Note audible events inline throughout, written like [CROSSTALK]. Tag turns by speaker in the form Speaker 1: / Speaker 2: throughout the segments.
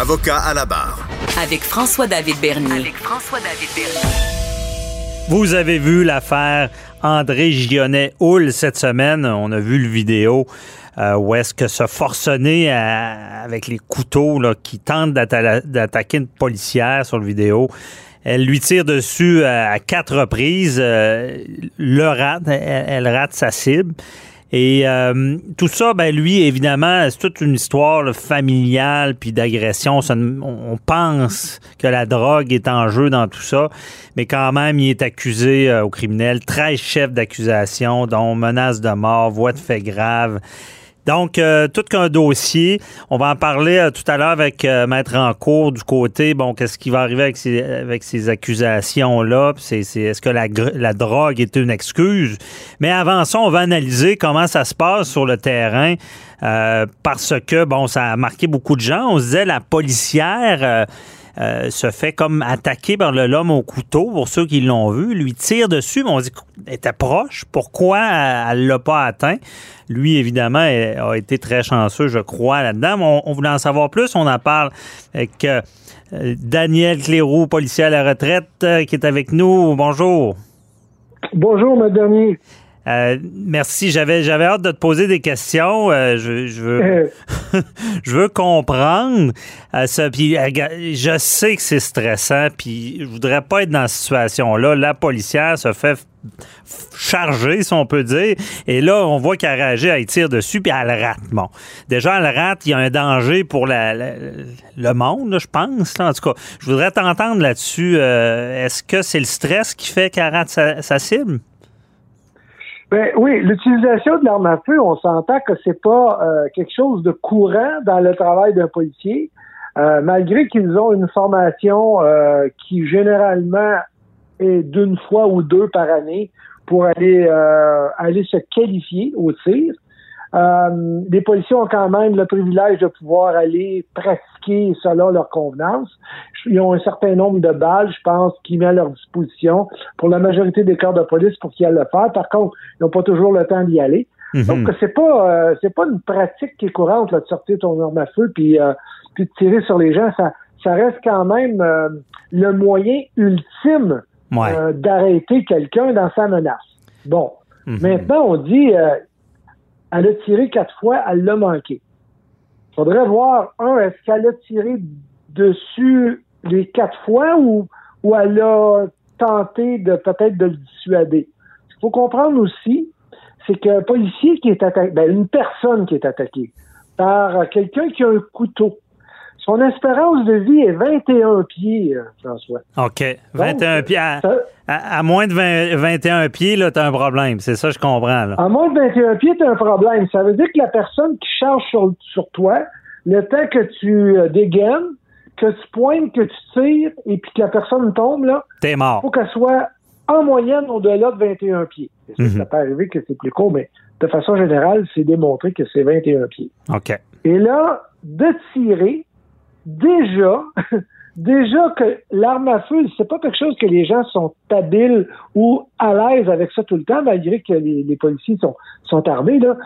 Speaker 1: Avocat à la barre.
Speaker 2: Avec François-David Bernier.
Speaker 3: avec François-David Bernier.
Speaker 4: Vous avez vu l'affaire André Gionnet-Houle cette semaine. On a vu le vidéo euh, où est-ce que ce forcené euh, avec les couteaux là, qui tente d'atta- d'attaquer une policière sur le vidéo. Elle lui tire dessus euh, à quatre reprises, euh, le rate, elle, elle rate sa cible. Et euh, tout ça, ben lui, évidemment, c'est toute une histoire familiale puis d'agression. On pense que la drogue est en jeu dans tout ça, mais quand même, il est accusé euh, au criminel. 13 chefs d'accusation, dont menace de mort, voie de fait grave. Donc, euh, tout qu'un dossier. On va en parler euh, tout à l'heure avec euh, Maître Rancourt du côté, bon, qu'est-ce qui va arriver avec ces, avec ces accusations-là? C'est- c'est- Est-ce que la, la drogue est une excuse? Mais avant ça, on va analyser comment ça se passe sur le terrain. euh, parce que, bon, ça a marqué beaucoup de gens. On se disait, la policière... euh, se fait comme attaquer par le l'homme au couteau, pour ceux qui l'ont vu, lui tire dessus, mais on dit qu'elle était proche. Pourquoi elle ne l'a pas atteint? Lui, évidemment, elle a été très chanceux, je crois, là-dedans. On, on voulait en savoir plus. On en parle avec euh, Daniel Cléroux, policier à la retraite, euh, qui est avec nous. Bonjour.
Speaker 5: Bonjour, M.
Speaker 4: Euh, merci. J'avais j'avais hâte de te poser des questions. Euh, je, je veux
Speaker 5: Euh, [LAUGHS]
Speaker 4: je veux comprendre euh, ça. Puis euh, je sais que c'est stressant. Puis je voudrais pas être dans cette situation-là. La policière se fait charger, si on peut dire. Et là, on voit qu'elle réagit, elle tire dessus, puis elle rate. Bon, déjà, elle rate. Il y a un danger pour la- la- le monde, là, je pense. là. En tout cas, je voudrais t'entendre là-dessus. Euh, Est-ce que c'est le stress qui fait qu'elle rate sa, sa cible?
Speaker 5: Ben oui, l'utilisation de l'arme à feu, on s'entend que c'est pas euh, quelque chose de courant dans le travail d'un policier, euh, malgré qu'ils ont une formation euh, qui généralement est d'une fois ou deux par année pour aller euh, aller se qualifier au tir. Euh, les policiers ont quand même le privilège de pouvoir aller pratiquer selon leur convenance. Ils ont un certain nombre de balles, je pense, qui met à leur disposition pour la majorité des corps de police pour qu'ils aillent le faire. Par contre, ils n'ont pas toujours le temps d'y aller.
Speaker 4: Mhm.
Speaker 5: Donc, c'est pas euh, c'est pas une pratique qui est courante là, de sortir ton arme à feu puis, euh, puis de tirer sur les gens. Ça, ça reste quand même euh, le moyen ultime
Speaker 4: Ouais.
Speaker 5: euh, d'arrêter quelqu'un dans sa menace. Bon.
Speaker 4: Mhm.
Speaker 5: Maintenant, on dit euh, elle a tiré quatre fois, elle l'a manqué. Faudrait voir, un, est-ce qu'elle a tiré dessus les quatre fois ou, ou elle a tenté de peut-être de le dissuader? Ce qu'il faut comprendre aussi, c'est qu'un policier qui est attaqué, ben, une personne qui est attaquée par quelqu'un qui a un couteau, son espérance de vie est 21 pieds, euh, François.
Speaker 4: OK. 21 pieds. À,
Speaker 5: Ça-
Speaker 4: moins de 20 21 pieds, là, t'as un problème. C'est ça, je comprends. Là.
Speaker 5: À moins de 21 pieds, t'as un problème. Ça veut dire que la personne qui charge sur, sur toi, le temps que tu euh, dégaines, que tu pointes, que tu tires, et puis que la personne tombe, là,
Speaker 4: T'es mort.
Speaker 5: faut qu'elle soit en moyenne au-delà de 21 pieds. Que
Speaker 4: Mhm.
Speaker 5: Ça peut arriver que c'est plus court, mais de façon générale, c'est démontré que c'est 21 pieds.
Speaker 4: OK.
Speaker 5: Et là, de tirer, déjà, [LAUGHS] déjà que l'arme à feu, c'est pas quelque chose que les gens sont habiles ou à l'aise avec ça tout le temps, malgré que les, policiers sont, sont armés. Là.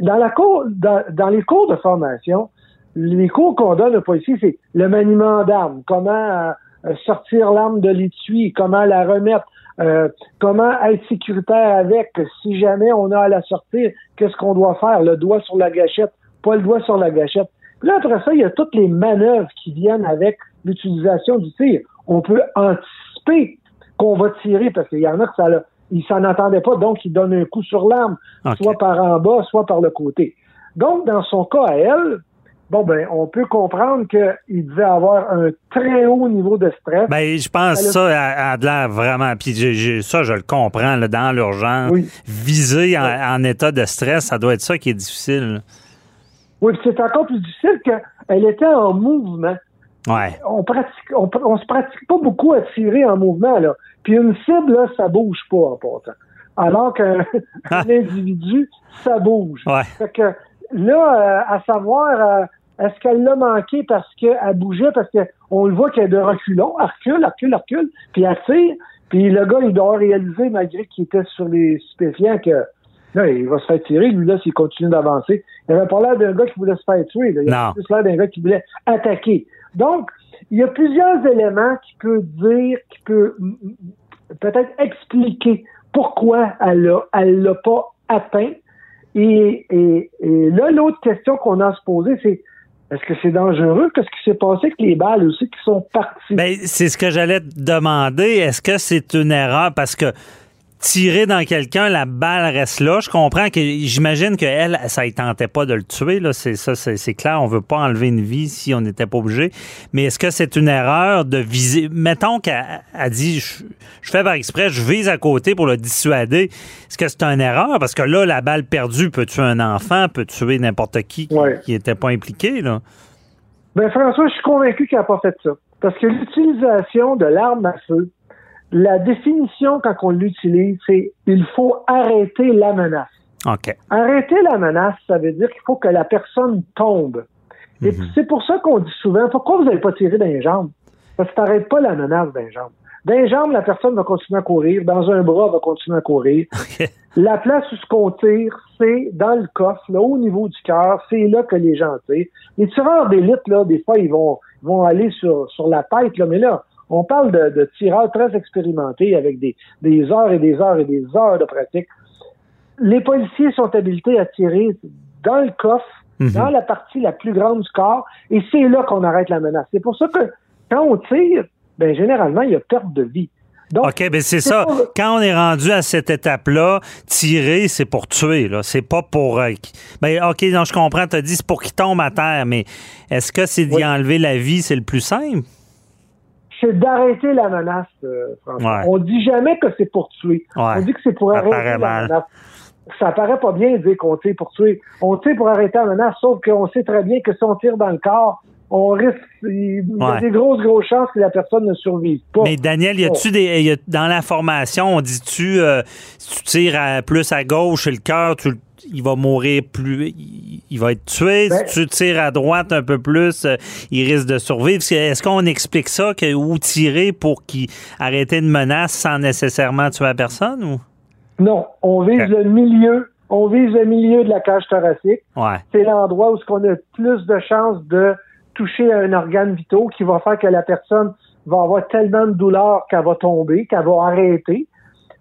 Speaker 5: Dans, la cour, dans, les cours de formation, les cours qu'on donne aux policiers, c'est le maniement d'armes, comment euh, sortir l'arme de l'étui, comment la remettre, euh, comment être sécuritaire avec, si jamais on a à la sortir, qu'est-ce qu'on doit faire, le doigt sur la gâchette, pas le doigt sur la gâchette. Puis là, après ça, il y a toutes les manœuvres qui viennent avec l'utilisation du tir. On peut anticiper qu'on va tirer parce qu'il y en a que ça l'a- s'en entendaient pas, donc ils donnent un coup sur l'arme, soit par en bas, soit par le côté. Donc, dans son cas à elle, bon ben, on peut comprendre qu'il devait avoir un très haut niveau de stress.
Speaker 4: Ben, je pense
Speaker 5: Elle
Speaker 4: ça a, de l'air vraiment. Puis ça, je le comprends, là, dans l'urgence.
Speaker 5: Oui.
Speaker 4: Viser en, en état de stress, ça doit être ça qui est difficile.
Speaker 5: Oui, puis c'est encore plus difficile qu'elle était en mouvement.
Speaker 4: Ouais.
Speaker 5: on pratique, on, on se pratique pas beaucoup à tirer en mouvement, là. Puis une cible, là, ça bouge pas en. Alors qu'un [LAUGHS]
Speaker 4: Ah.
Speaker 5: individu, ça bouge.
Speaker 4: Ouais.
Speaker 5: Fait que là, euh, à savoir, euh, est-ce qu'elle l'a manqué parce qu'elle bougeait, parce qu'on le voit qu'elle est de reculons, elle recule, elle recule, elle recule, puis elle tire, puis le gars, il doit réaliser, malgré qu'il était sur les stupéfiants, que là, il va se faire tirer, lui, là, s'il continue d'avancer. Il avait pas l'air d'un gars qui voulait se faire tuer, là. Il avait plus l'air d'un gars qui voulait attaquer. Donc, il y a plusieurs éléments qui peut dire, qui peut peut-être expliquer pourquoi elle elle l'a pas atteint. Et là, l'autre question qu'on a à se poser, c'est est-ce que c'est dangereux? Qu'est-ce qui s'est passé avec les balles aussi qui sont parties?
Speaker 4: Ben, c'est ce que j'allais te demander. Est-ce que c'est une erreur? Parce que tirer dans quelqu'un, la balle reste là. Je comprends que j'imagine qu'elle, ça ne tentait pas de le tuer. Là. C'est ça, c'est, c'est clair. On veut pas enlever une vie si on n'était pas obligé. Mais est-ce que c'est une erreur de viser? Mettons qu'elle a dit je, je fais par exprès, je vise à côté pour le dissuader. Est-ce que c'est une erreur? Parce que là, la balle perdue peut tuer un enfant, peut tuer n'importe qui qui n'était pas impliqué. Là.
Speaker 5: Ben François, je suis convaincu qu'il n'a pas fait ça. Parce que l'utilisation de l'arme à feu, la définition quand on l'utilise, c'est il faut arrêter la menace.
Speaker 4: OK.
Speaker 5: Arrêter la menace, ça veut dire qu'il faut que la personne tombe. Et c'est pour ça qu'on dit souvent, pourquoi vous n'avez pas tiré dans les jambes? Parce que t'arrêtes pas la menace jambes. Dans les jambes, la personne va continuer à courir. Dans un bras, elle va continuer à courir. [LAUGHS] La place où ce qu'on tire, c'est dans le coffre, là, au niveau du cœur. C'est là que les gens tirent. Les tireurs d'élite, là, des fois, ils vont, vont aller sur, sur la tête, là, mais là, on parle de, de tireurs très expérimentés avec des, des heures et des heures et des heures de pratique. Les policiers sont habilités à tirer dans le coffre,
Speaker 4: Mhm.
Speaker 5: dans la partie la plus grande du corps, et c'est là qu'on arrête la menace. C'est pour ça que quand on tire, ben généralement, il y a perte de vie. Donc,
Speaker 4: OK, ben c'est ça. Quand on est rendu à cette étape-là, tirer, c'est pour tuer. Là. C'est pas pour. euh, ben, OK, non, je comprends. Tu as dit c'est pour qu'il tombe à terre, mais est-ce que c'est d'y
Speaker 5: Oui.
Speaker 4: enlever la vie, c'est le plus simple?
Speaker 5: C'est d'arrêter la menace, euh, François.
Speaker 4: Ouais.
Speaker 5: On dit jamais que c'est pour tuer.
Speaker 4: Ouais.
Speaker 5: On dit que c'est pour arrêter la
Speaker 4: mal.
Speaker 5: menace. Ça paraît pas bien de dire qu'on tire pour tuer. On tire pour arrêter la menace, sauf qu'on sait très bien que si on tire dans le corps, on risque, il y a
Speaker 4: Ouais.
Speaker 5: des grosses, grosses chances que la personne ne survive pas.
Speaker 4: Mais Daniel, y a-tu des. y a- dans la formation, on dit-tu, euh, si tu tires à- plus à gauche, le cœur, tu le- il va mourir plus. Il, va être tué.
Speaker 5: Ben-
Speaker 4: si tu tires à droite un peu plus, euh, il risque de survivre. Est-ce qu'on explique ça, que, ou tirer pour qu'il arrête une menace sans nécessairement tuer la personne? Ou?
Speaker 5: Non, on vise le milieu. On vise le milieu de la cage thoracique.
Speaker 4: Ouais.
Speaker 5: c'est l'endroit où ce qu'on a plus de chances de toucher à un organe vital qui va faire que la personne va avoir tellement de douleur qu'elle va tomber, qu'elle va arrêter.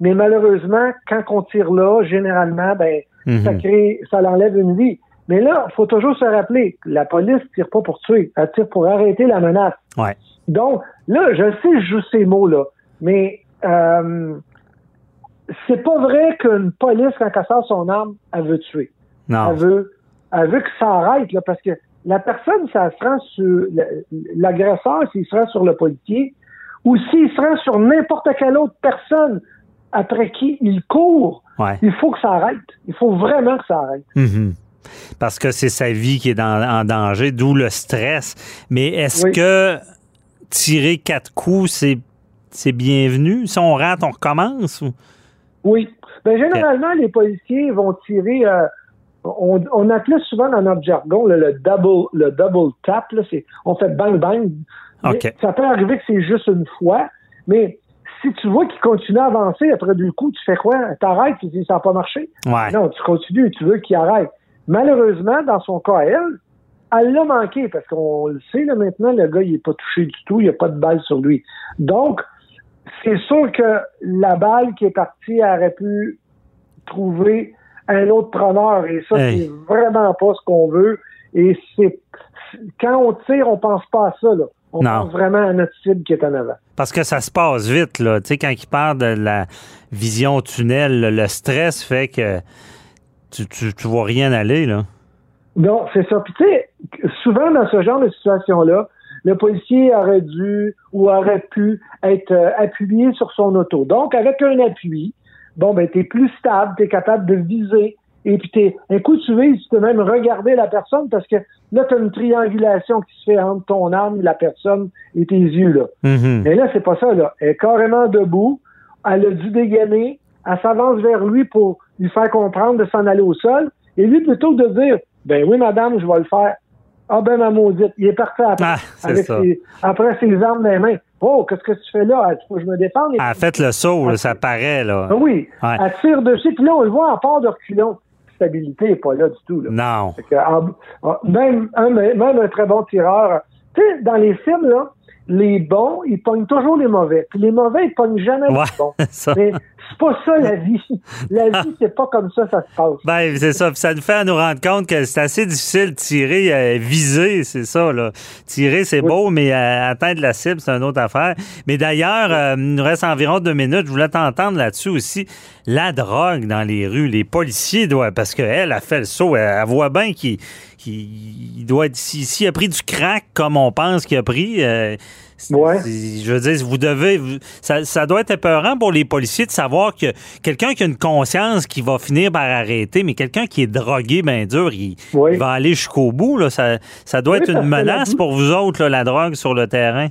Speaker 5: Mais malheureusement, quand on tire là, généralement, ben,
Speaker 4: Mhm.
Speaker 5: ça crée, ça l'enlève une vie. Mais là, il faut toujours se rappeler, la police tire pas pour tuer, elle tire pour arrêter la menace.
Speaker 4: Ouais.
Speaker 5: Donc, là, je sais, je joue ces mots-là, mais euh, c'est pas vrai qu'une police, quand elle sort son arme, elle veut tuer.
Speaker 4: Non.
Speaker 5: Elle veut, elle veut que ça arrête, là, parce que la personne, ça se rend sur l'agresseur, s'il se rend sur le policier, ou s'il se rend sur n'importe quelle autre personne après qui il court,
Speaker 4: Ouais.
Speaker 5: il faut que ça arrête. Il faut vraiment que ça arrête.
Speaker 4: Mhm. Parce que c'est sa vie qui est dans- en danger, d'où le stress. Mais est-ce
Speaker 5: Oui.
Speaker 4: que tirer quatre coups, c'est, c'est bienvenu? Si on rate, on recommence? Ou?
Speaker 5: Oui. Ben, généralement, les policiers vont tirer. euh, on, on appelait souvent dans notre jargon là, le double le double tap. Là, on fait bang bang. Ça peut arriver que c'est juste une fois, mais si tu vois qu'il continue à avancer après deux coups, tu fais quoi? T'arrêtes, tu dis ça n'a pas marché.
Speaker 4: Ouais.
Speaker 5: Non, tu continues, tu veux qu'il arrête. Malheureusement, dans son cas, elle, elle l'a manqué parce qu'on le sait là, maintenant, le gars, il n'est pas touché du tout, il n'y a pas de balle sur lui. Donc, c'est sûr que la balle qui est partie aurait pu trouver un autre preneur et ça,
Speaker 4: Hey.
Speaker 5: c'est vraiment pas ce qu'on veut. Et c'est quand on tire, on pense pas à ça. Là. On
Speaker 4: Non.
Speaker 5: pense vraiment à notre cible qui est en avant.
Speaker 4: Parce que ça se passe vite, là. Tu sais, quand il parle de la vision tunnel, le- stress fait que tu, tu, tu vois rien aller, là.
Speaker 5: Non, c'est ça. Puis tu sais, souvent dans ce genre de situation-là, le policier aurait dû ou aurait pu être euh, appuyé sur son auto. Donc, avec un appui, bon, ben, t'es plus stable, t'es capable de viser et puis t'es, un coup tu vises, tu peux même regarder la personne parce que là, tu as une triangulation qui se fait entre ton âme, la personne et tes yeux, là.
Speaker 4: Mhm.
Speaker 5: Mais là, c'est pas ça, là. Elle est carrément debout, elle a dû dégainer, elle s'avance vers lui pour lui faire comprendre de s'en aller au sol, et lui, plutôt que de dire, ben oui, madame, je vais le faire, ah ben ma maudite, il est parti après,
Speaker 4: Ah,
Speaker 5: avec ses, après ses armes dans les mains. Oh, qu'est-ce que tu fais là? Il faut que je me défende.
Speaker 4: Ah, faites le saut, là, ça paraît, là.
Speaker 5: Ah oui,
Speaker 4: Ouais.
Speaker 5: elle tire dessus, puis là, on le voit en part de reculons. Stabilité n'est pas là du tout. Là.
Speaker 4: Non.
Speaker 5: Fait que, en- en- même, un, même un très bon tireur. Tu sais, dans les films, là, les bons, ils pognent toujours les mauvais. Puis les mauvais, ils pognent jamais
Speaker 4: Ouais,
Speaker 5: les bons. [LAUGHS]
Speaker 4: ça.
Speaker 5: Mais c'est pas ça la vie. La vie, c'est pas comme ça ça se passe.
Speaker 4: Ben, c'est ça. Puis ça nous fait nous rendre compte que c'est assez difficile de tirer, euh, viser, c'est ça, là. Tirer, c'est
Speaker 5: Oui.
Speaker 4: beau, mais euh, atteindre la cible, c'est une autre affaire. Mais d'ailleurs, euh, il nous reste environ deux minutes. Je voulais t'entendre là-dessus aussi. La drogue dans les rues, les policiers doivent, parce qu'elle a fait le saut, elle, elle voit bien qu'il qu'il- il doit être, s'il a pris du crack comme on pense qu'il a pris, euh,
Speaker 5: Ouais.
Speaker 4: je veux dire, vous devez, ça, ça doit être épeurant pour les policiers de savoir que quelqu'un qui a une conscience qui va finir par arrêter, mais quelqu'un qui est drogué, ben dur, il, va aller jusqu'au bout. Là. Ça, ça doit
Speaker 5: Oui,
Speaker 4: être une
Speaker 5: la
Speaker 4: menace pour vous autres, là, la drogue sur le terrain.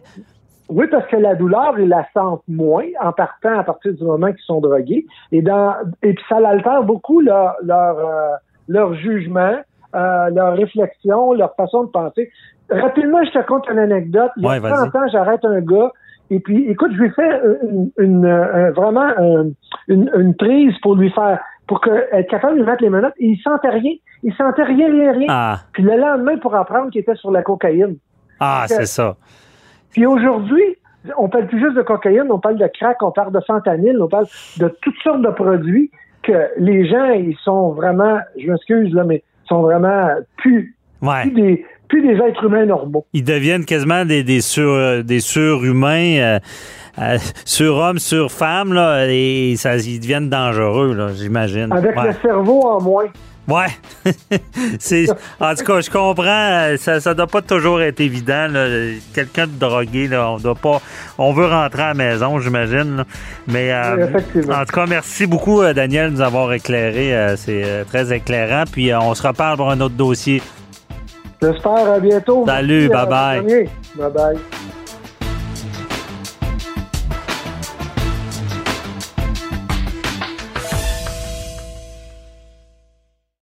Speaker 5: Oui, parce que la douleur, ils la sentent moins en partant à partir du moment qu'ils sont drogués. Et dans et puis ça l'altère beaucoup leur leur, euh, leur jugement, euh, leur réflexion, leur façon de penser. Rapidement, je te conte une anecdote. Il y a
Speaker 4: Ouais, vas-y.
Speaker 5: 30 ans, j'arrête un gars. Et puis, écoute, je lui fais une, une- un- vraiment un- une, une prise pour lui faire, pour que, être capable de lui mettre les menottes. Et il sentait rien. Il sentait rien, rien, rien.
Speaker 4: Ah,
Speaker 5: Puis le lendemain, pour apprendre qu'il était sur la cocaïne.
Speaker 4: ah c'est ça.
Speaker 5: Puis aujourd'hui, on parle plus juste de cocaïne, on parle de crack, on parle de fentanyl, on parle de toutes sortes de produits que les gens, ils sont vraiment, je m'excuse là, mais ils sont vraiment plus,
Speaker 4: Ouais.
Speaker 5: plus des, plus des êtres humains normaux.
Speaker 4: Ils deviennent quasiment des, des, sur, des surhumains, euh, euh, surhommes, surfemmes, là, et ça, ils deviennent dangereux, là, j'imagine.
Speaker 5: Avec
Speaker 4: Ouais.
Speaker 5: le cerveau en moins.
Speaker 4: Ouais. [LAUGHS] c'est, en tout cas, je comprends. euh, Ça, ça doit pas toujours être évident. là. Quelqu'un de drogué, là, on doit pas. On veut rentrer à la maison, j'imagine. là. Mais euh,
Speaker 5: Oui,
Speaker 4: en tout cas, merci beaucoup, euh, Daniel, de nous avoir éclairé. Euh, c'est euh, très éclairant. Puis euh, on se reparle pour un autre dossier.
Speaker 5: J'espère à bientôt.
Speaker 4: Salut, bye-bye.
Speaker 5: euh, Bye bye.